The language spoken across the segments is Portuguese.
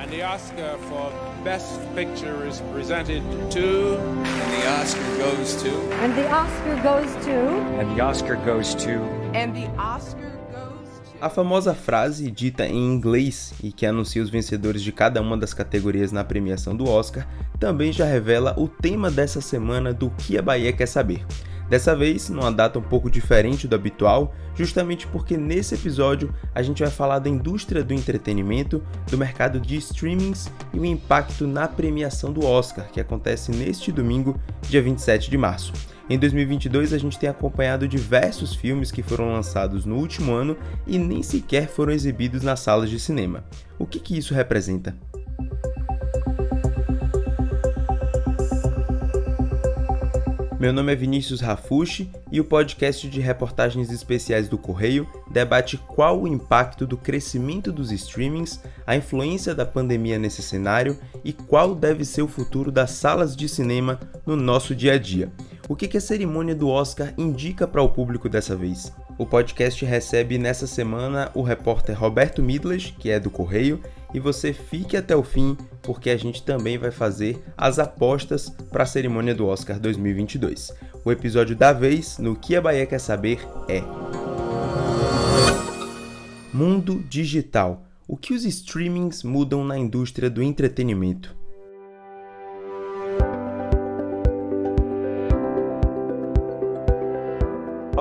And the Oscar for Best Picture is presented to. And the Oscar goes to. And the Oscar goes to. And the Oscar goes to. And the Oscar a famosa frase dita em inglês e que anuncia os vencedores de cada uma das categorias na premiação do Oscar também já revela o tema dessa semana do que a Bahia quer saber. Dessa vez, numa data um pouco diferente do habitual, justamente porque nesse episódio a gente vai falar da indústria do entretenimento, do mercado de streamings e o impacto na premiação do Oscar, que acontece neste domingo, dia 27 de março. Em 2022, a gente tem acompanhado diversos filmes que foram lançados no último ano e nem sequer foram exibidos nas salas de cinema. O que, que isso representa? Meu nome é Vinícius Rafushi e o podcast de reportagens especiais do Correio debate qual o impacto do crescimento dos streamings, a influência da pandemia nesse cenário e qual deve ser o futuro das salas de cinema no nosso dia a dia. O que a cerimônia do Oscar indica para o público dessa vez? O podcast recebe nessa semana o repórter Roberto Midlas, que é do Correio, e você fique até o fim, porque a gente também vai fazer as apostas para a cerimônia do Oscar 2022. O episódio da vez no Que a Bahia Quer Saber é Mundo Digital. O que os streamings mudam na indústria do entretenimento?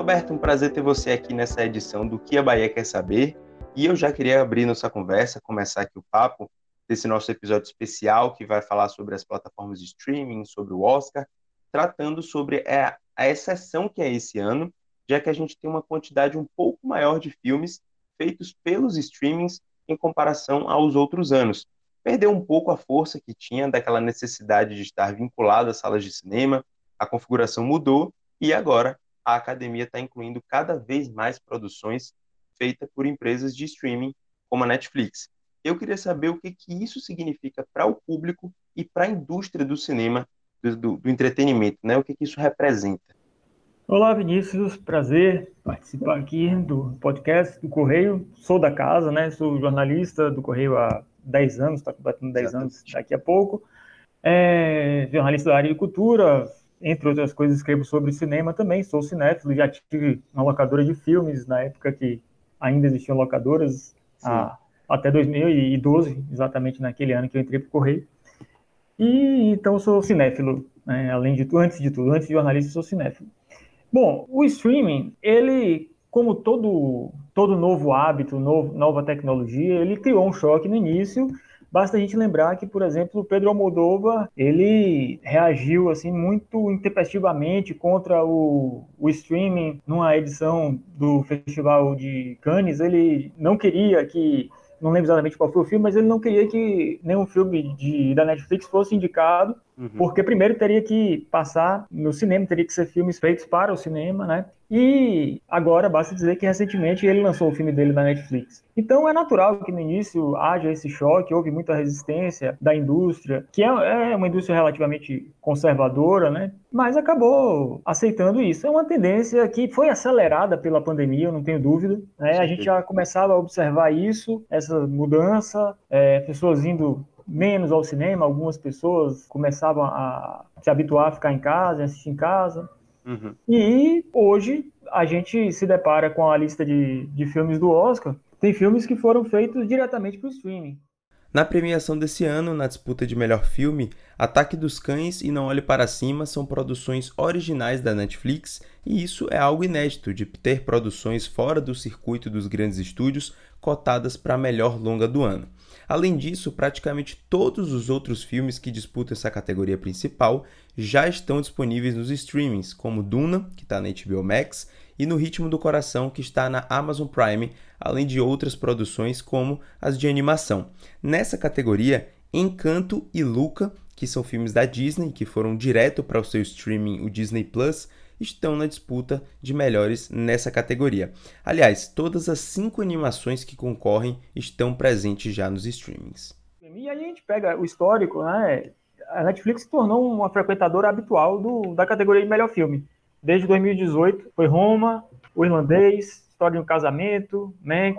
Roberto, um prazer ter você aqui nessa edição do Que a Bahia Quer Saber. E eu já queria abrir nossa conversa, começar aqui o papo desse nosso episódio especial que vai falar sobre as plataformas de streaming, sobre o Oscar, tratando sobre a, a exceção que é esse ano, já que a gente tem uma quantidade um pouco maior de filmes feitos pelos streamings em comparação aos outros anos. Perdeu um pouco a força que tinha daquela necessidade de estar vinculado às salas de cinema, a configuração mudou e agora a academia está incluindo cada vez mais produções feita por empresas de streaming como a Netflix. Eu queria saber o que, que isso significa para o público e para a indústria do cinema, do, do, do, entretenimento, né? O que, que isso representa? Olá, Vinícius, prazer participar aqui do podcast do Correio. Sou da casa, né? Sou jornalista do Correio há 10 anos, está completando 10 anos daqui a pouco. É, jornalista da área de cultura, entre outras coisas, escrevo sobre cinema também. Sou cinéfilo, já tive uma locadora de filmes na época que ainda existiam locadoras, a, até 2012, exatamente naquele ano que eu entrei para o Correio. E então sou cinéfilo, né? além de tudo, antes de tudo, antes de jornalista, sou cinéfilo. Bom, o streaming, ele, como todo, todo novo hábito, novo, nova tecnologia, ele criou um choque no início, Basta a gente lembrar que, por exemplo, o Pedro Almodóvar, ele reagiu assim muito intempestivamente contra o, o streaming numa edição do Festival de Cannes. Ele não queria que não lembro exatamente qual foi o filme, mas ele não queria que nenhum filme de, da Netflix fosse indicado, uhum. porque primeiro teria que passar no cinema, teria que ser filmes feitos para o cinema, né? E agora basta dizer que recentemente ele lançou o filme dele na Netflix. Então é natural que no início haja esse choque, houve muita resistência da indústria, que é, é uma indústria relativamente conservadora, né? Mas acabou aceitando isso. É uma tendência que foi acelerada pela pandemia, eu não tenho dúvida. Né? A gente já começava a observar isso, essa mudança, é, pessoas indo menos ao cinema, algumas pessoas começavam a se habituar a ficar em casa, assistir em casa. Uhum. E hoje a gente se depara com a lista de, de filmes do Oscar. Tem filmes que foram feitos diretamente para o streaming. Na premiação desse ano, na disputa de melhor filme, Ataque dos Cães e Não Olhe Para Cima são produções originais da Netflix, e isso é algo inédito de ter produções fora do circuito dos grandes estúdios cotadas para melhor longa do ano. Além disso, praticamente todos os outros filmes que disputam essa categoria principal já estão disponíveis nos streamings, como Duna, que está na HBO Max, e No Ritmo do Coração, que está na Amazon Prime, além de outras produções como as de animação. Nessa categoria, Encanto e Luca, que são filmes da Disney, que foram direto para o seu streaming, o Disney Plus, estão na disputa de melhores nessa categoria. Aliás, todas as cinco animações que concorrem estão presentes já nos streamings. E aí a gente pega o histórico, né? A Netflix se tornou uma frequentadora habitual do, da categoria de melhor filme. Desde 2018 foi Roma, O Irlandês, História de um Casamento, Mank,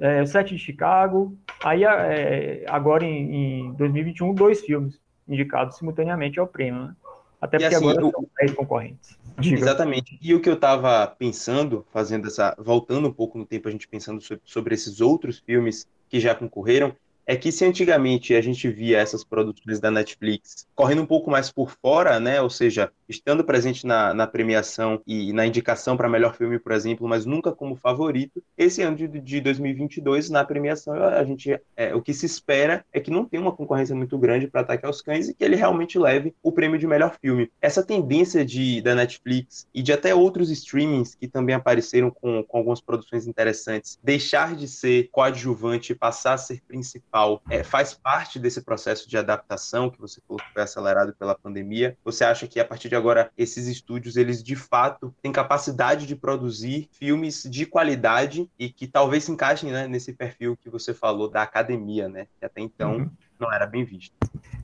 é, O Sete de Chicago, Aí, é, agora em, em 2021, dois filmes indicados simultaneamente ao prêmio, né? Até porque assim, agora eu... são 10 concorrentes. Diga. Exatamente. E o que eu estava pensando, fazendo essa. voltando um pouco no tempo, a gente pensando sobre, sobre esses outros filmes que já concorreram, é que se antigamente a gente via essas produções da Netflix correndo um pouco mais por fora, né, ou seja, estando presente na, na premiação e na indicação para melhor filme, por exemplo, mas nunca como favorito, esse ano de, de 2022, na premiação, a gente, é, o que se espera é que não tenha uma concorrência muito grande para Ataque aos Cães e que ele realmente leve o prêmio de melhor filme. Essa tendência de, da Netflix e de até outros streamings que também apareceram com, com algumas produções interessantes, deixar de ser coadjuvante e passar a ser principal principal é, faz parte desse processo de adaptação que você falou que foi acelerado pela pandemia? Você acha que a partir de agora esses estúdios eles de fato têm capacidade de produzir filmes de qualidade e que talvez se encaixem né, nesse perfil que você falou da academia, né? Que até então uhum. não era bem visto.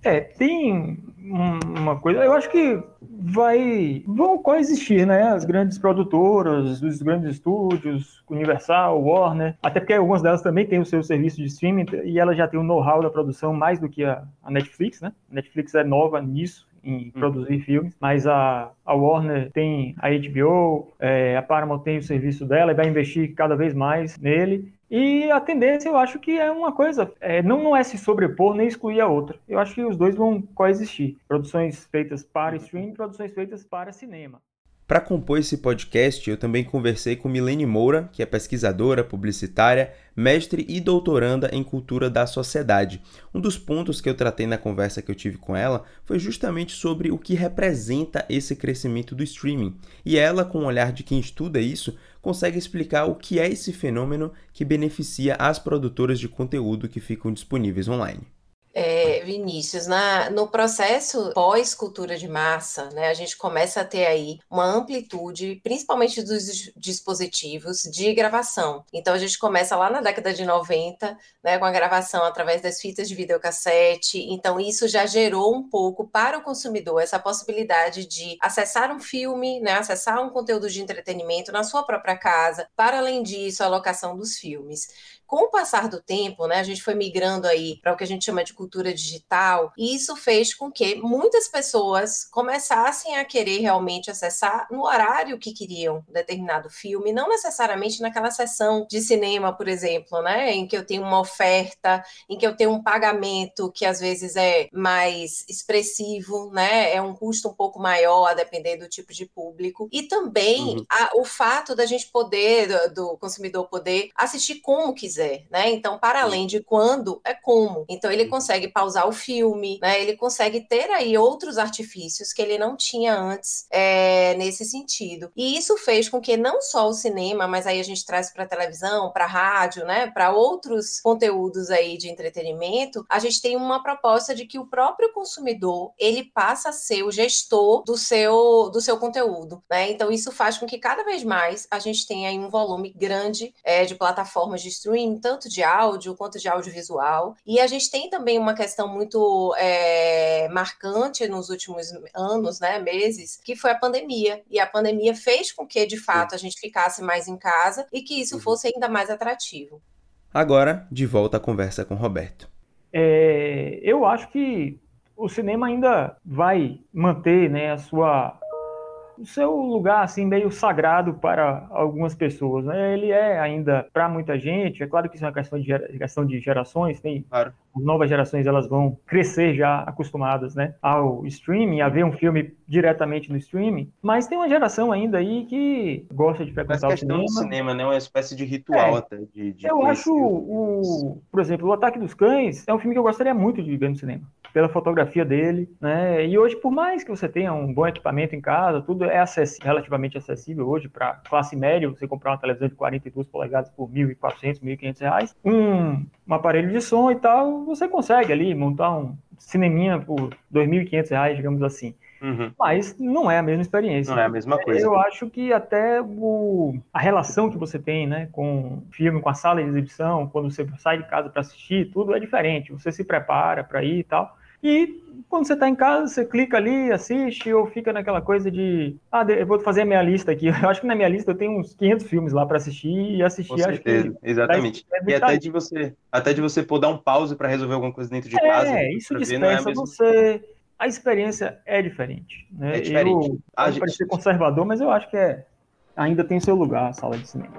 É, tem uma coisa, eu acho que vai vão coexistir, né? As grandes produtoras, os grandes estúdios, Universal, Warner, até porque algumas delas também têm o seu serviço de streaming e elas já têm o know-how da produção mais do que a, a Netflix, né? A Netflix é nova nisso, em hum. produzir filmes, mas a, a Warner tem a HBO, é, a Paramount tem o serviço dela e vai investir cada vez mais nele. E a tendência, eu acho que é uma coisa, é, não, não é se sobrepor nem excluir a outra. Eu acho que os dois vão coexistir. Produções feitas para streaming, produções feitas para cinema. Para compor esse podcast, eu também conversei com Milene Moura, que é pesquisadora, publicitária, mestre e doutoranda em cultura da sociedade. Um dos pontos que eu tratei na conversa que eu tive com ela foi justamente sobre o que representa esse crescimento do streaming. E ela, com o olhar de quem estuda isso, consegue explicar o que é esse fenômeno que beneficia as produtoras de conteúdo que ficam disponíveis online é, Vinícius, na, no processo pós-cultura de massa, né, a gente começa a ter aí uma amplitude, principalmente dos dispositivos de gravação. Então, a gente começa lá na década de 90, né, com a gravação através das fitas de videocassete. Então, isso já gerou um pouco para o consumidor essa possibilidade de acessar um filme, né, acessar um conteúdo de entretenimento na sua própria casa. Para além disso, a locação dos filmes com o passar do tempo, né, a gente foi migrando aí para o que a gente chama de cultura digital, e isso fez com que muitas pessoas começassem a querer realmente acessar no horário que queriam determinado filme, não necessariamente naquela sessão de cinema, por exemplo, né, em que eu tenho uma oferta, em que eu tenho um pagamento que às vezes é mais expressivo, né, é um custo um pouco maior a depender do tipo de público, e também uhum. a, o fato da gente poder, do, do consumidor poder assistir como quiser quiser, né? Então, para além de quando, é como. Então, ele consegue pausar o filme, né? Ele consegue ter aí outros artifícios que ele não tinha antes é, nesse sentido. E isso fez com que não só o cinema, mas aí a gente traz para televisão, para rádio, né? Para outros conteúdos aí de entretenimento, a gente tem uma proposta de que o próprio consumidor ele passa a ser o gestor do seu do seu conteúdo, né? Então isso faz com que cada vez mais a gente tenha aí um volume grande é, de plataformas de streaming tanto de áudio quanto de audiovisual. E a gente tem também uma questão muito é, marcante nos últimos anos, né, meses, que foi a pandemia. E a pandemia fez com que, de fato, a gente ficasse mais em casa e que isso uhum. fosse ainda mais atrativo. Agora, de volta à conversa com Roberto. É, eu acho que o cinema ainda vai manter né, a sua o seu lugar assim meio sagrado para algumas pessoas, né? Ele é ainda para muita gente. É claro que isso é uma questão de, questão de gerações. Tem claro. As novas gerações elas vão crescer já acostumadas, né, ao streaming, a ver um filme diretamente no streaming. Mas tem uma geração ainda aí que gosta de frequentar o cinema. do cinema, né? Uma espécie de ritual é. até. De, de eu acho o, por exemplo, o Ataque dos Cães é um filme que eu gostaria muito de ver no cinema pela fotografia dele, né? E hoje, por mais que você tenha um bom equipamento em casa, tudo é acessível, relativamente acessível hoje para classe média, você comprar uma televisão de 42 polegadas por 1.400, 1.500 reais, um, um aparelho de som e tal, você consegue ali montar um cineminha por 2.500 reais, digamos assim. Uhum. Mas não é a mesma experiência. Não é a mesma coisa. Eu acho que até o, a relação que você tem né, com o filme, com a sala de exibição, quando você sai de casa para assistir, tudo é diferente. Você se prepara para ir e tal. E quando você está em casa, você clica ali, assiste, ou fica naquela coisa de, ah, eu vou fazer a minha lista aqui. Eu acho que na minha lista eu tenho uns 500 filmes lá para assistir e assistir. Com certeza, que exatamente. E até de você, até de você pôr dar um pause para resolver alguma coisa dentro de é, casa. É, isso dispensa é você. A experiência é diferente. Né? É diferente. Eu, a gente... parecer conservador, mas eu acho que é, ainda tem seu lugar a sala de cinema.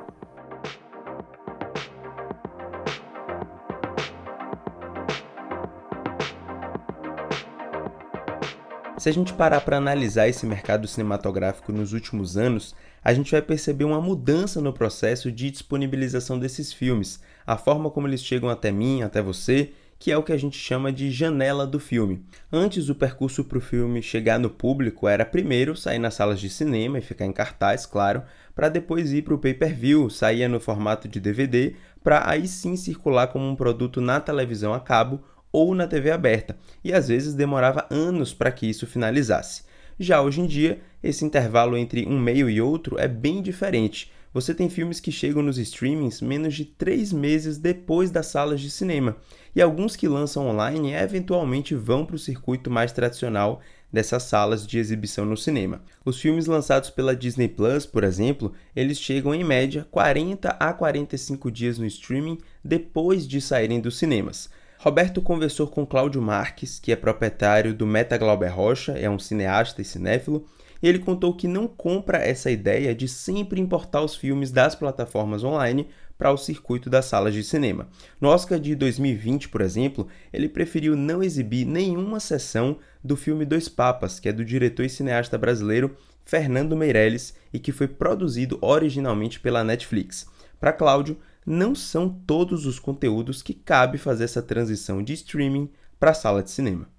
Se a gente parar para analisar esse mercado cinematográfico nos últimos anos, a gente vai perceber uma mudança no processo de disponibilização desses filmes, a forma como eles chegam até mim, até você, que é o que a gente chama de janela do filme. Antes, o percurso para o filme chegar no público era primeiro sair nas salas de cinema e ficar em cartaz, claro, para depois ir para o pay-per-view, saía no formato de DVD, para aí sim circular como um produto na televisão a cabo ou na TV aberta, e às vezes demorava anos para que isso finalizasse. Já hoje em dia, esse intervalo entre um meio e outro é bem diferente. Você tem filmes que chegam nos streamings menos de três meses depois das salas de cinema, e alguns que lançam online eventualmente vão para o circuito mais tradicional dessas salas de exibição no cinema. Os filmes lançados pela Disney Plus, por exemplo, eles chegam em média 40 a 45 dias no streaming depois de saírem dos cinemas. Roberto conversou com Cláudio Marques, que é proprietário do Meta Glauber Rocha, é um cineasta e cinéfilo, e ele contou que não compra essa ideia de sempre importar os filmes das plataformas online para o circuito das salas de cinema. No Oscar de 2020, por exemplo, ele preferiu não exibir nenhuma sessão do filme Dois Papas, que é do diretor e cineasta brasileiro Fernando Meirelles e que foi produzido originalmente pela Netflix. Para Cláudio, não são todos os conteúdos que cabe fazer essa transição de streaming para a sala de cinema.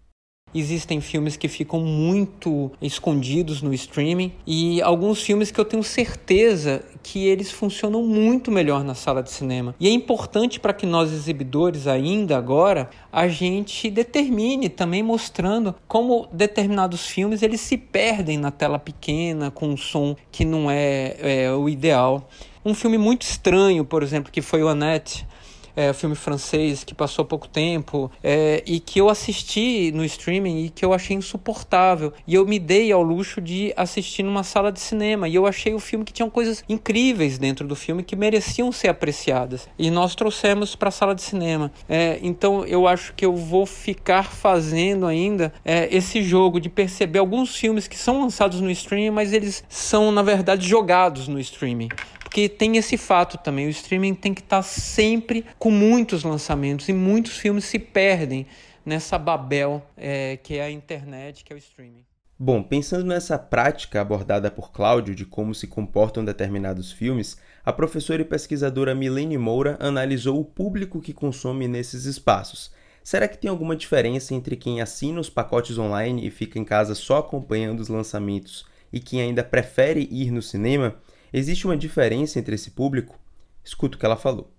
Existem filmes que ficam muito escondidos no streaming e alguns filmes que eu tenho certeza que eles funcionam muito melhor na sala de cinema. E é importante para que nós exibidores ainda agora a gente determine também mostrando como determinados filmes eles se perdem na tela pequena com um som que não é, é o ideal. Um filme muito estranho, por exemplo, que foi o Annette, é, filme francês que passou pouco tempo é, e que eu assisti no streaming e que eu achei insuportável. E eu me dei ao luxo de assistir numa sala de cinema e eu achei o filme que tinha coisas incríveis dentro do filme que mereciam ser apreciadas. E nós trouxemos para a sala de cinema. É, então eu acho que eu vou ficar fazendo ainda é, esse jogo de perceber alguns filmes que são lançados no streaming, mas eles são na verdade jogados no streaming. Porque tem esse fato também, o streaming tem que estar tá sempre com muitos lançamentos e muitos filmes se perdem nessa babel é, que é a internet, que é o streaming. Bom, pensando nessa prática abordada por Cláudio de como se comportam determinados filmes, a professora e pesquisadora Milene Moura analisou o público que consome nesses espaços. Será que tem alguma diferença entre quem assina os pacotes online e fica em casa só acompanhando os lançamentos e quem ainda prefere ir no cinema? Existe uma diferença entre esse público? Escuta o que ela falou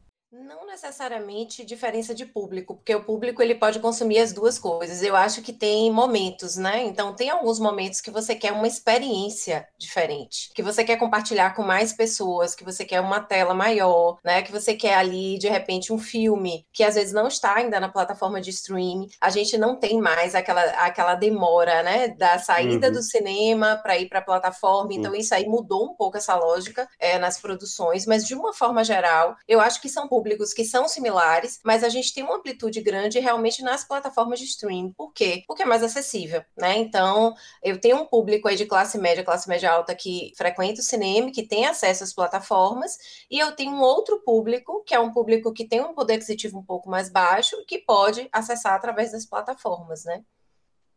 necessariamente diferença de público, porque o público ele pode consumir as duas coisas. Eu acho que tem momentos, né? Então tem alguns momentos que você quer uma experiência diferente, que você quer compartilhar com mais pessoas, que você quer uma tela maior, né? Que você quer ali de repente um filme que às vezes não está ainda na plataforma de streaming. A gente não tem mais aquela aquela demora, né, da saída uhum. do cinema para ir para a plataforma. Então uhum. isso aí mudou um pouco essa lógica é, nas produções, mas de uma forma geral, eu acho que são públicos que são similares, mas a gente tem uma amplitude grande realmente nas plataformas de streaming. Por quê? Porque é mais acessível, né? Então, eu tenho um público aí de classe média, classe média alta que frequenta o cinema, que tem acesso às plataformas, e eu tenho um outro público, que é um público que tem um poder aquisitivo um pouco mais baixo, que pode acessar através das plataformas, né?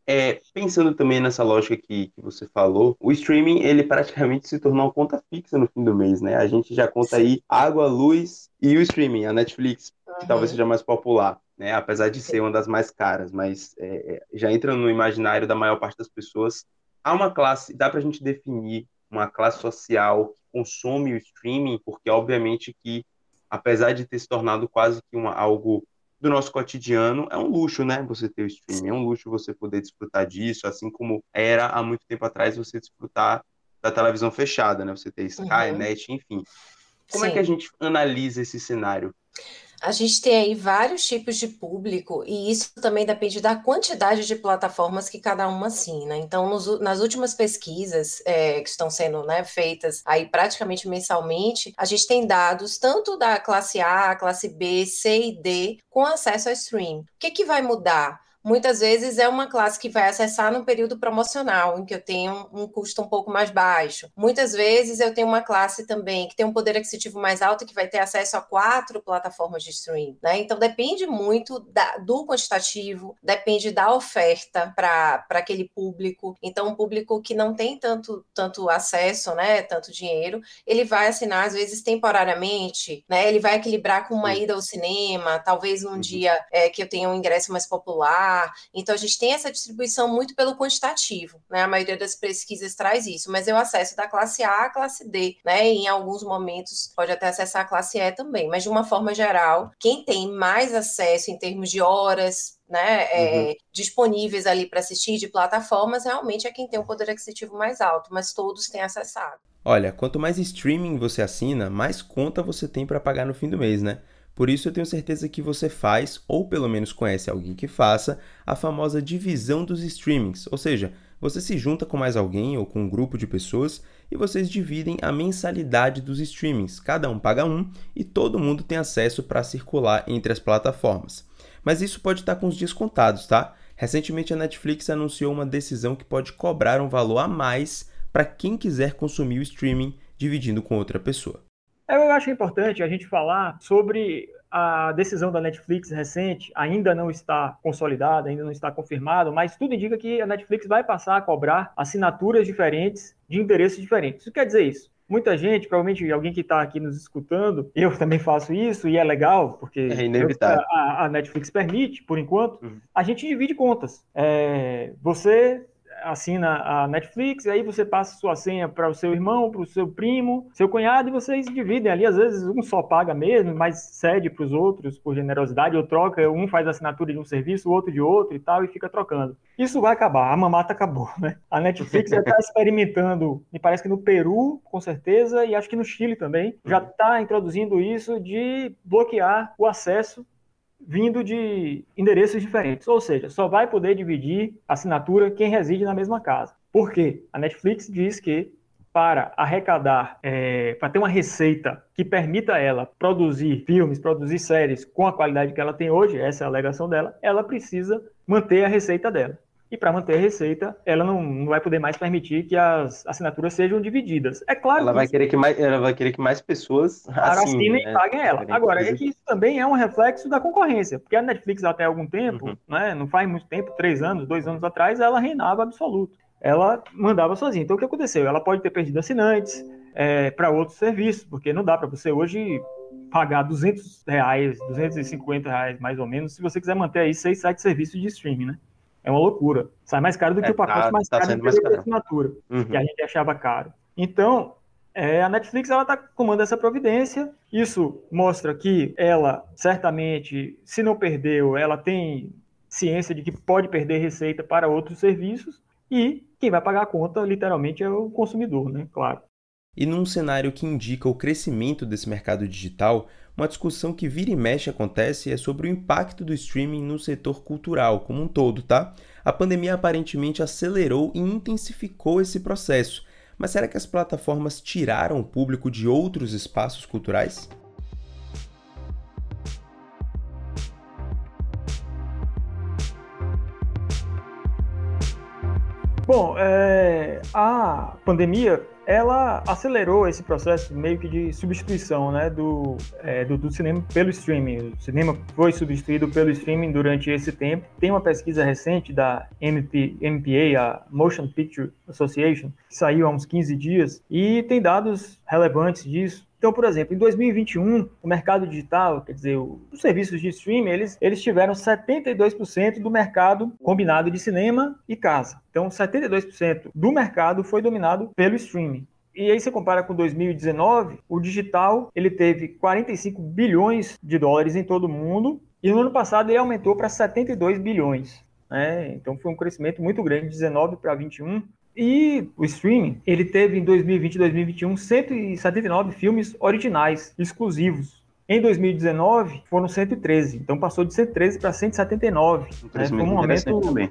É, pensando também nessa lógica que, que, você falou, o streaming ele praticamente se tornou uma conta fixa no fim do mês, né? A gente já conta aí água, luz e o streaming, a Netflix, uhum. que talvez seja mais popular, né? Apesar de ser uma das mais caras, mas é, é, já entra no imaginário da maior parte das pessoas. Há uma classe, dá para a gente definir uma classe social que consome o streaming, porque obviamente que apesar de ter se tornado quase que uma, algo do nosso cotidiano, é um luxo, né? Você ter o streaming, é um luxo você poder desfrutar disso, assim como era há muito tempo atrás você desfrutar da televisão fechada, né? Você ter Sky, uhum. Net, enfim. Como Sim. é que a gente analisa esse cenário? A gente tem aí vários tipos de público e isso também depende da quantidade de plataformas que cada uma assina. Então, nos, nas últimas pesquisas é, que estão sendo né, feitas aí praticamente mensalmente, a gente tem dados tanto da classe A, classe B, C e D com acesso a stream. O que, que vai mudar? Muitas vezes é uma classe que vai acessar no período promocional, em que eu tenho um custo um pouco mais baixo. Muitas vezes eu tenho uma classe também que tem um poder aquisitivo mais alto que vai ter acesso a quatro plataformas de streaming, né? Então depende muito da, do quantitativo, depende da oferta para aquele público. Então um público que não tem tanto tanto acesso, né, tanto dinheiro, ele vai assinar às vezes temporariamente, né? Ele vai equilibrar com uma ida ao cinema, talvez num uhum. dia é, que eu tenha um ingresso mais popular então, a gente tem essa distribuição muito pelo quantitativo, né? A maioria das pesquisas traz isso, mas eu acesso da classe A à classe D, né? E em alguns momentos pode até acessar a classe E também, mas de uma forma geral, quem tem mais acesso em termos de horas, né, é, uhum. disponíveis ali para assistir de plataformas, realmente é quem tem um poder aquisitivo mais alto, mas todos têm acessado. Olha, quanto mais streaming você assina, mais conta você tem para pagar no fim do mês, né? Por isso eu tenho certeza que você faz, ou pelo menos conhece alguém que faça, a famosa divisão dos streamings, ou seja, você se junta com mais alguém ou com um grupo de pessoas e vocês dividem a mensalidade dos streamings. Cada um paga um e todo mundo tem acesso para circular entre as plataformas. Mas isso pode estar com os dias contados, tá? Recentemente a Netflix anunciou uma decisão que pode cobrar um valor a mais para quem quiser consumir o streaming dividindo com outra pessoa. Eu acho importante a gente falar sobre a decisão da Netflix recente, ainda não está consolidada, ainda não está confirmada, mas tudo indica que a Netflix vai passar a cobrar assinaturas diferentes de endereços diferentes. Isso quer dizer isso? Muita gente, provavelmente alguém que está aqui nos escutando, eu também faço isso e é legal, porque é inevitável. A, a, Netflix permite, por enquanto, uhum. a gente divide contas. É, você assina a Netflix, aí você passa sua senha para o seu irmão, para o seu primo, seu cunhado, e vocês dividem ali. Às vezes um só paga mesmo, mas cede para os outros por generosidade, ou troca, um faz assinatura de um serviço, o outro de outro e tal, e fica trocando. Isso vai acabar, a mamata acabou, né? A Netflix já está experimentando, me parece que no Peru, com certeza, e acho que no Chile também, já está introduzindo isso de bloquear o acesso vindo de endereços diferentes, ou seja, só vai poder dividir assinatura quem reside na mesma casa. Por quê? A Netflix diz que para arrecadar, é, para ter uma receita que permita ela produzir filmes, produzir séries com a qualidade que ela tem hoje, essa é a alegação dela, ela precisa manter a receita dela. E para manter a receita, ela não, não vai poder mais permitir que as assinaturas sejam divididas. É claro ela que vai querer que mais, ela vai querer que mais pessoas assinem, né? e paguem ela. Agora, é que isso também é um reflexo da concorrência, porque a Netflix até algum tempo, uhum. né, não faz muito tempo, três anos, dois anos atrás, ela reinava absoluto. Ela mandava sozinha. Então, o que aconteceu? Ela pode ter perdido assinantes é, para outros serviços, porque não dá para você hoje pagar 200 reais, 250 reais mais ou menos, se você quiser manter aí seis, sete serviços de streaming, né? É uma loucura. Sai mais caro do que é, o pacote tá, mais tá caro mais caro. assinatura, uhum. que a gente achava caro. Então, é, a Netflix ela está tomando essa providência. Isso mostra que ela certamente, se não perdeu, ela tem ciência de que pode perder receita para outros serviços e quem vai pagar a conta, literalmente, é o consumidor, né? Claro. E num cenário que indica o crescimento desse mercado digital, uma discussão que vira e mexe acontece é sobre o impacto do streaming no setor cultural como um todo, tá? A pandemia aparentemente acelerou e intensificou esse processo. Mas será que as plataformas tiraram o público de outros espaços culturais? Bom, é, a pandemia ela acelerou esse processo meio que de substituição né, do, é, do, do, cinema pelo streaming. O cinema foi substituído pelo streaming durante esse tempo. Tem uma pesquisa recente da MP, MPA, a Motion Picture Association, que saiu há uns 15 dias, e tem dados relevantes disso. Então, por exemplo, em 2021, o mercado digital, quer dizer, os serviços de streaming, eles, eles tiveram 72% do mercado combinado de cinema e casa. Então, 72% do mercado foi dominado pelo streaming. E aí você compara com 2019, o digital ele teve 45 bilhões de dólares em todo o mundo e no ano passado ele aumentou para 72 bilhões. Né? Então foi um crescimento muito grande, de 19 para 21. E o streaming, ele teve em 2020 e 2021 179 filmes originais, exclusivos, Em 2019 foram 113, então passou de 113 para 179. Um né? Foi um aumento também.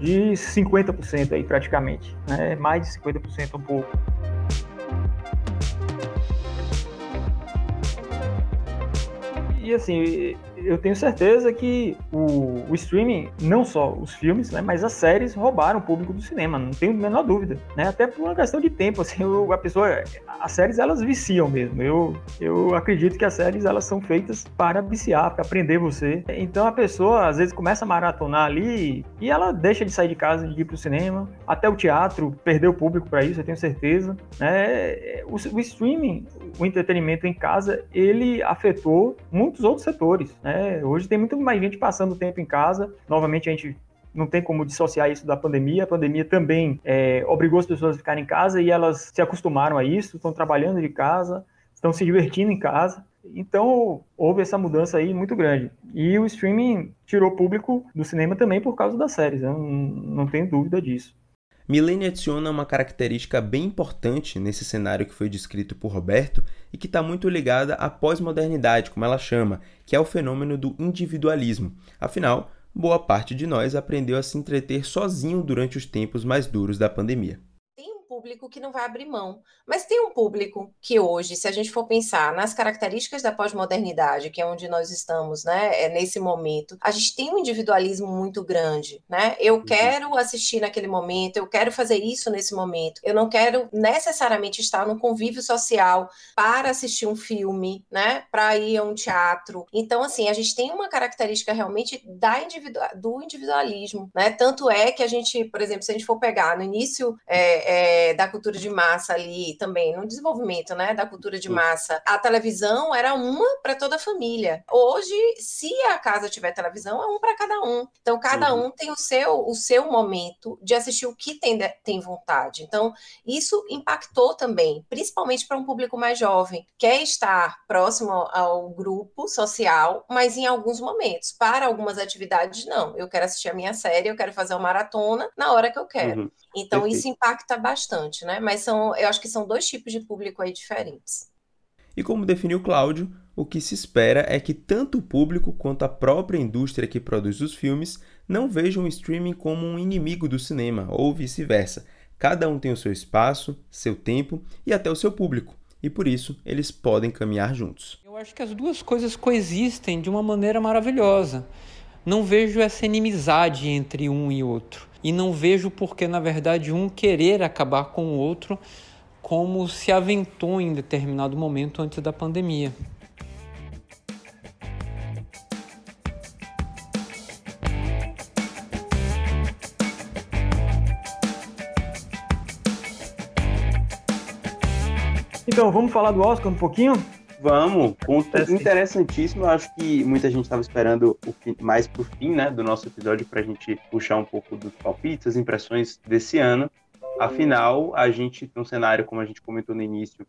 de 50% aí praticamente, né? mais de 50% um pouco. E assim, eu tenho certeza que o, o, streaming, não só os filmes, né, mas as séries roubaram o público do cinema, não tenho a menor dúvida, né? Até por uma questão de tempo, assim, eu, a pessoa, as séries elas viciam mesmo. Eu, eu acredito que as séries elas são feitas para viciar, para aprender você. Então a pessoa às vezes começa a maratonar ali e ela deixa de sair de casa e ir para o cinema, até o teatro perdeu o público para isso, eu tenho certeza. Né? O, o streaming, o entretenimento em casa, ele afetou muitos outros setores, né? Né? Hoje tem muito mais gente passando tempo em casa. Novamente, a gente não tem como dissociar isso da pandemia. A pandemia também é, obrigou as pessoas a ficarem em casa e elas se acostumaram a isso, estão trabalhando de casa, estão se divertindo em casa. Então, houve essa mudança aí muito grande. E o streaming tirou público do cinema também por causa das séries, eu não, não tenho dúvida disso. Milene adiciona uma característica bem importante nesse cenário que foi descrito por Roberto e que está muito ligada à pós-modernidade, como ela chama, que é o fenômeno do individualismo. Afinal, boa parte de nós aprendeu a se entreter sozinho durante os tempos mais duros da pandemia público que não vai abrir mão. Mas tem um público que hoje, se a gente for pensar nas características da pós-modernidade, que é onde nós estamos, né, é nesse momento, a gente tem um individualismo muito grande, né? Eu uhum. quero assistir naquele momento, eu quero fazer isso nesse momento. Eu não quero necessariamente estar num convívio social para assistir um filme, né, para ir a um teatro. Então, assim, a gente tem uma característica realmente da individual, do individualismo, né? Tanto é que a gente, por exemplo, se a gente for pegar no início é, é, é, da cultura de massa ali também, no desenvolvimento né, da cultura de massa, a televisão era uma para toda a família. Hoje, se a casa tiver televisão, é um para cada um. Então, cada uhum. um tem o seu, o seu momento de assistir o que tem, tem vontade. Então, isso impactou também, principalmente para um público mais jovem, quer estar próximo ao grupo social, mas em alguns momentos. Para algumas atividades, não. Eu quero assistir a minha série, eu quero fazer uma maratona na hora que eu quero. Uhum. Então, Perfeito. isso impacta bastante bastante, né? Mas são, eu acho que são dois tipos de público aí diferentes. E como definiu Cláudio, o que se espera é que tanto o público quanto a própria indústria que produz os filmes não vejam o streaming como um inimigo do cinema, ou vice-versa. Cada um tem o seu espaço, seu tempo e até o seu público, e por isso eles podem caminhar juntos. Eu acho que as duas coisas coexistem de uma maneira maravilhosa. Não vejo essa inimizade entre um e outro e não vejo porque, na verdade, um querer acabar com o outro, como se aventou em determinado momento antes da pandemia. Então, vamos falar do Oscar um pouquinho? Vamos, ponto interessantíssimo. Eu acho que muita gente estava esperando o fim, mais pro fim, né, do nosso episódio para a gente puxar um pouco dos palpites, as impressões desse ano. Afinal, a gente tem um cenário, como a gente comentou no início,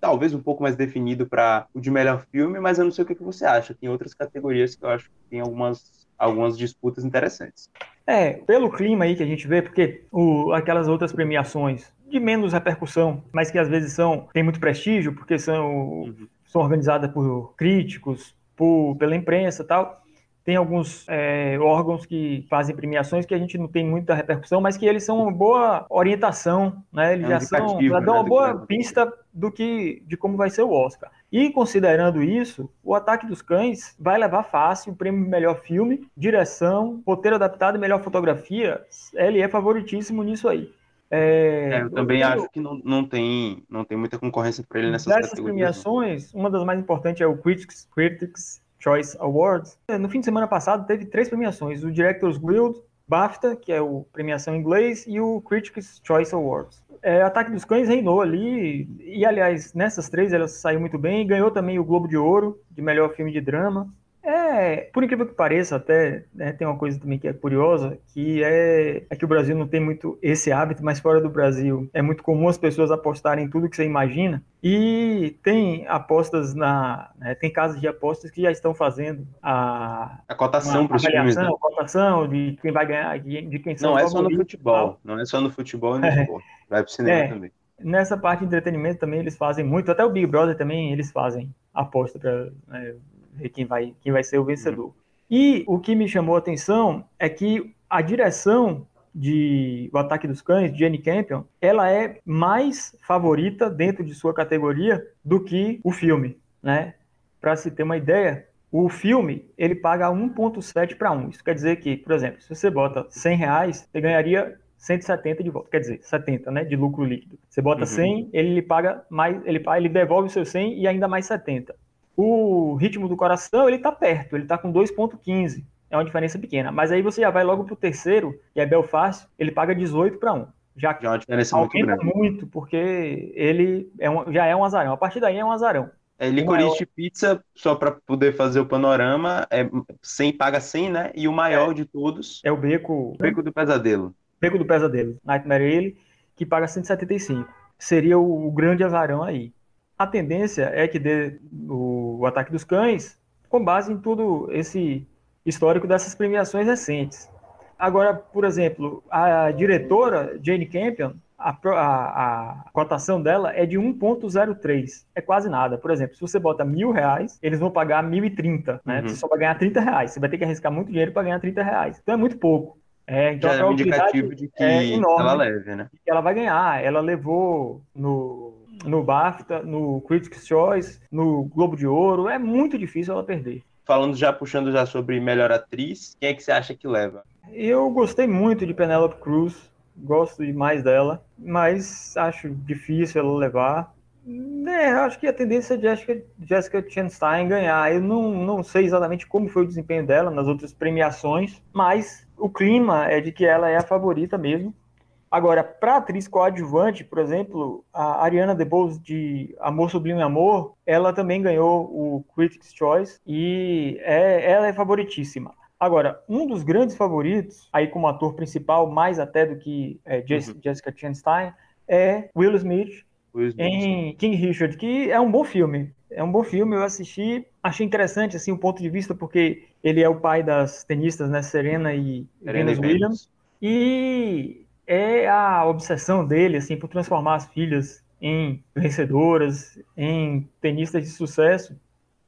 talvez um pouco mais definido para o de melhor filme, mas eu não sei o que, que você acha. Tem outras categorias que eu acho que tem algumas, algumas disputas interessantes. É, pelo clima aí que a gente vê, porque o, aquelas outras premiações de menos repercussão, mas que às vezes são tem muito prestígio, porque são uhum são organizadas por críticos, por, pela imprensa tal. Tem alguns é, órgãos que fazem premiações que a gente não tem muita repercussão, mas que eles são uma boa orientação, né? Eles é já são, já dão uma né, boa pista do que, de como vai ser o Oscar. E considerando isso, o Ataque dos Cães vai levar fácil o prêmio melhor filme, direção, roteiro adaptado e melhor fotografia. Ele é favoritíssimo nisso aí. É, é, eu também eu, acho que não, não, tem, não tem muita concorrência para ele nessas Dessas premiações, uma das mais importantes é o Critics, Critics Choice Awards. No fim de semana passado teve três premiações: o Directors Guild, BAFTA, que é o premiação em inglês, e o Critics Choice Awards. É, Ataque dos Cães reinou ali, e aliás, nessas três ela saiu muito bem, ganhou também o Globo de Ouro de melhor filme de drama. É, por incrível que pareça, até né, tem uma coisa também que é curiosa, que é, é, que o Brasil não tem muito esse hábito, mas fora do Brasil é muito comum as pessoas apostarem em tudo que você imagina. E tem apostas na. Né, tem casas de apostas que já estão fazendo a. A cotação para os times. Né? A cotação de quem vai ganhar, de quem são Não é só no futebol. Não é só no futebol e no é. esporte. Vai para o cinema é. também. Nessa parte de entretenimento também eles fazem muito, até o Big Brother também eles fazem aposta para né, ver quem vai, quem vai ser o vencedor. E o que me chamou a atenção é que a direção de O Ataque dos Cães, de Jenny Campion, ela é mais favorita dentro de sua categoria do que o filme, né? Para se ter uma ideia, o filme ele paga 1.7 para 1. Isso quer dizer que, por exemplo, se você bota 100 reais, você ganharia 170 de volta, quer dizer, 70, né, de lucro líquido. Você bota uhum. 100, ele lhe paga mais, ele, ele devolve o seu 100 e ainda mais 70. O ritmo do coração, ele tá perto, ele tá com 2.15 é uma diferença pequena. Mas aí você já vai logo para o terceiro, que é Belfast, ele paga 18 para 1. Já, já é uma diferença aumenta muito, grande. muito, porque ele é um, já é um azarão. A partir daí é um azarão. É, licorice maior... pizza, só para poder fazer o panorama, é 100, paga 100, né? E o maior é, de todos... É o Beco... Beco do Pesadelo. Beco do Pesadelo, Nightmare Alley, que paga 175. Seria o, o grande azarão aí. A tendência é que dê o, Ataque dos Cães, com base em tudo esse histórico dessas premiações recentes. Agora, por exemplo, a diretora Jane Campion, a, a, a cotação dela é de 1,03. É quase nada. Por exemplo, se você bota mil reais, eles vão pagar 1.030, né? Uhum. Você só vai ganhar 30 reais. Você vai ter que arriscar muito dinheiro para ganhar 30 reais. Então é muito pouco. É, então Já a é um indicativo de que é enorme, ela leve, né? ela vai ganhar. Ela levou no, no BAFTA, no Critics' Choice, no Globo de Ouro. É muito difícil ela perder falando já, puxando já sobre melhor atriz, quem é que você acha que leva? Eu gostei muito de Penelope Cruz, gosto demais dela, mas acho difícil ela levar. É, acho que a tendência é Jessica, Jessica Chastain ganhar. Eu não, não sei exatamente como foi o desempenho dela nas outras premiações, mas o clima é de que ela é a favorita mesmo. Agora, para atriz coadjuvante, por exemplo, a Ariana DeBose de Amor Sublime Amor, ela também ganhou o Critics' Choice e é, ela é favoritíssima. Agora, um dos grandes favoritos, aí como ator principal, mais até do que é, uhum. Jessica Chastain, é Will Smith, Will Smith em King Richard, que é um bom filme. É um bom filme, eu assisti, achei interessante assim o ponto de vista porque ele é o pai das tenistas, né, Serena e Serena Venus Williams. E é a obsessão dele, assim, por transformar as filhas em vencedoras, em tenistas de sucesso.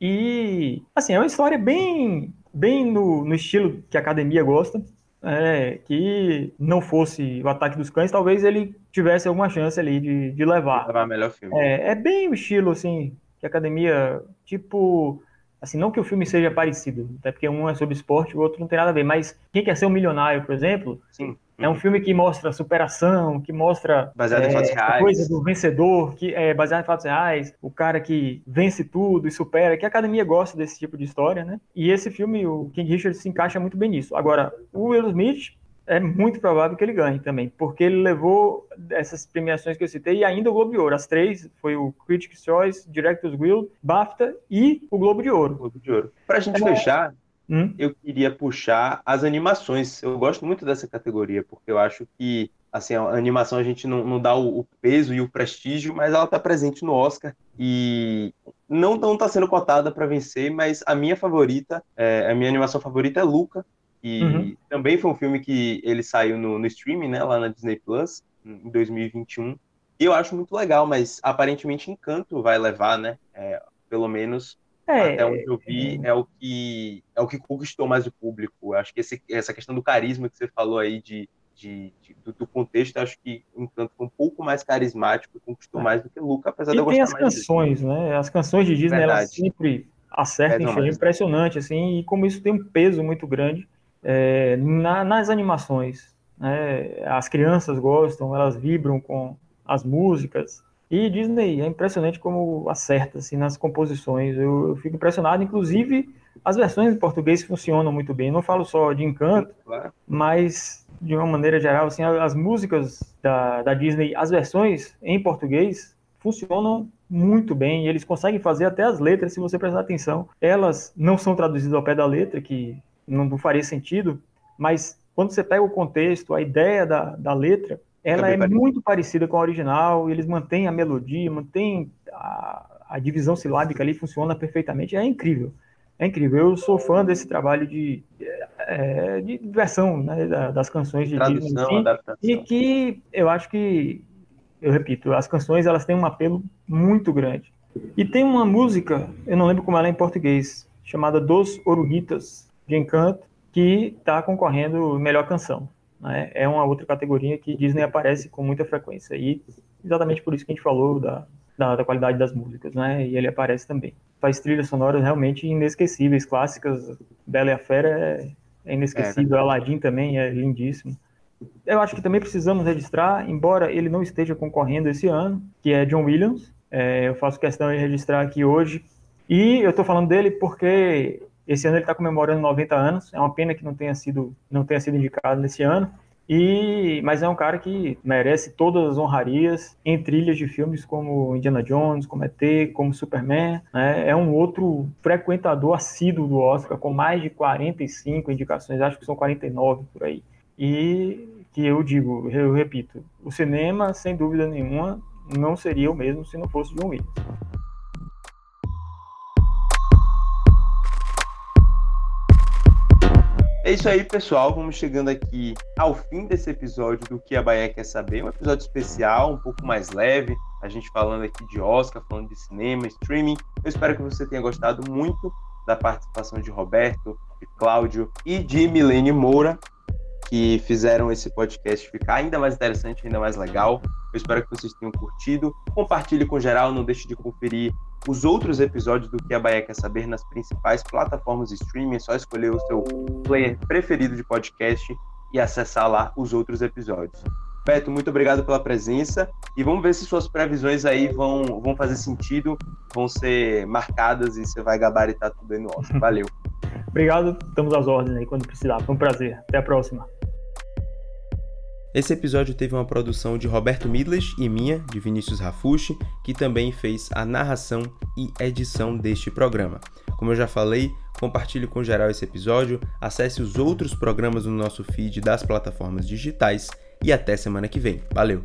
E, assim, é uma história bem, bem no, no estilo que a academia gosta. É, que não fosse o ataque dos cães, talvez ele tivesse alguma chance ali de, de levar. Levar melhor filme. É, é bem o estilo, assim, que a academia, tipo, assim, não que o filme seja parecido, até porque um é sobre esporte, o outro não tem nada a ver, mas quem quer ser um milionário, por exemplo, Sim. É um filme que mostra superação, que mostra baseado é, em fatos reais. a coisa do vencedor, que é baseado em fatos reais, o cara que vence tudo e supera, que a academia gosta desse tipo de história, né? E esse filme, o King Richard se encaixa muito bem nisso. Agora, o Will Smith é muito provável que ele ganhe também, porque ele levou essas premiações que eu citei e ainda o Globo de Ouro. As três foi o Critics' Choice, Directors Guild, BAFTA e o Globo de Ouro. Globo de Ouro. Pra gente é, fechar, hum? eu queria puxar as animações. Eu gosto muito dessa categoria, porque eu acho que assim, a animação a gente não, não dá o, o, peso e o prestígio, mas ela está presente no Oscar e não está sendo cotada para vencer, mas a minha favorita, é, a minha animação favorita é Luca, e uhum. também foi um filme que ele saiu no, no streaming, né, lá na Disney Plus, em 2021. E eu acho muito legal, mas aparentemente Encanto vai levar, né? É, pelo menos é, Até onde eu vi, é, o que é o que conquistou mais o público. Acho que esse, essa questão do carisma que você falou aí de, de, de do, do, contexto, acho que Encanto foi um pouco mais carismático, conquistou é. mais do que Luca, apesar e de eu gostar tem as canções, né? As canções de Disney, Verdade. elas sempre acertam, é, é impressionante, assim, e como isso tem um peso muito grande é, na, nas animações. Né? As crianças gostam, elas vibram com as músicas, e Disney é impressionante como acerta assim, nas composições. Eu, eu, fico impressionado, inclusive as versões em português funcionam muito bem. não falo só de Encanto, mas de uma maneira geral, assim, as músicas da, da Disney, as versões em português funcionam muito bem. E eles conseguem fazer até as letras, se você prestar atenção. Elas não são traduzidas ao pé da letra, que não, não faria sentido, mas quando você pega o contexto, a ideia da, da letra, ela é muito parecida com a original, eles mantêm a melodia, mantêm a, a, divisão silábica ali, funciona perfeitamente, é incrível. É incrível. Eu sou fã desse trabalho de, é, de versão né, das canções de Tradução, Disney. Adaptação. E que eu acho que, eu repito, as canções elas têm um apelo muito grande. E tem uma música, eu não lembro como ela é em português, chamada Dos Oruguitas, de Encanto, que está concorrendo melhor canção. Né? É uma outra categoria que Disney aparece com muita frequência. E exatamente por isso que a gente falou da, da, da qualidade das músicas, né? E ele aparece também. Faz trilhas sonoras realmente inesquecíveis, clássicas. Bela e a Fera é, é inesquecível. É, Aladdin também é lindíssimo. Eu acho que também precisamos registrar, embora ele não esteja concorrendo esse ano, que é John Williams. É, eu faço questão de registrar aqui hoje. E eu estou falando dele porque esse ano ele está comemorando 90 anos. É uma pena que não tenha sido, não tenha sido indicado nesse ano. E, mas é um cara que merece todas as honrarias em trilhas de filmes como Indiana Jones, como ET, como Superman. Né? É um outro frequentador assíduo do Oscar, com mais de 45 indicações, acho que são 49 por aí. E que eu digo, eu repito, o cinema, sem dúvida nenhuma, não seria o mesmo se não fosse John Williams. É isso aí, pessoal. Vamos chegando aqui ao fim desse episódio do Que a Bahia Quer Saber. Um episódio especial, um pouco mais leve. A gente falando aqui de Oscar, falando de cinema, streaming. Eu espero que você tenha gostado muito da participação de Roberto, de Cláudio e de Milene Moura, que fizeram esse podcast ficar ainda mais interessante, ainda mais legal. Eu espero que vocês tenham curtido. Compartilhe com geral, não deixe de conferir os outros episódios do Que a Bahia Quer Saber nas principais plataformas de streaming. É só escolher o seu player preferido de podcast e acessar lá os outros episódios. Beto, muito obrigado pela presença e vamos ver se suas previsões aí vão, vão fazer sentido, vão ser marcadas e você vai gabaritar tudo aí no Oscar. Valeu. obrigado, estamos às ordens aí quando precisar. Foi um prazer. Até a próxima. Esse episódio teve uma produção de Roberto Midles e minha, de Vinícius Rafushi, que também fez a narração e edição deste programa. Como eu já falei, compartilhe com geral esse episódio, acesse os outros programas no nosso feed das plataformas digitais e até semana que vem. Valeu!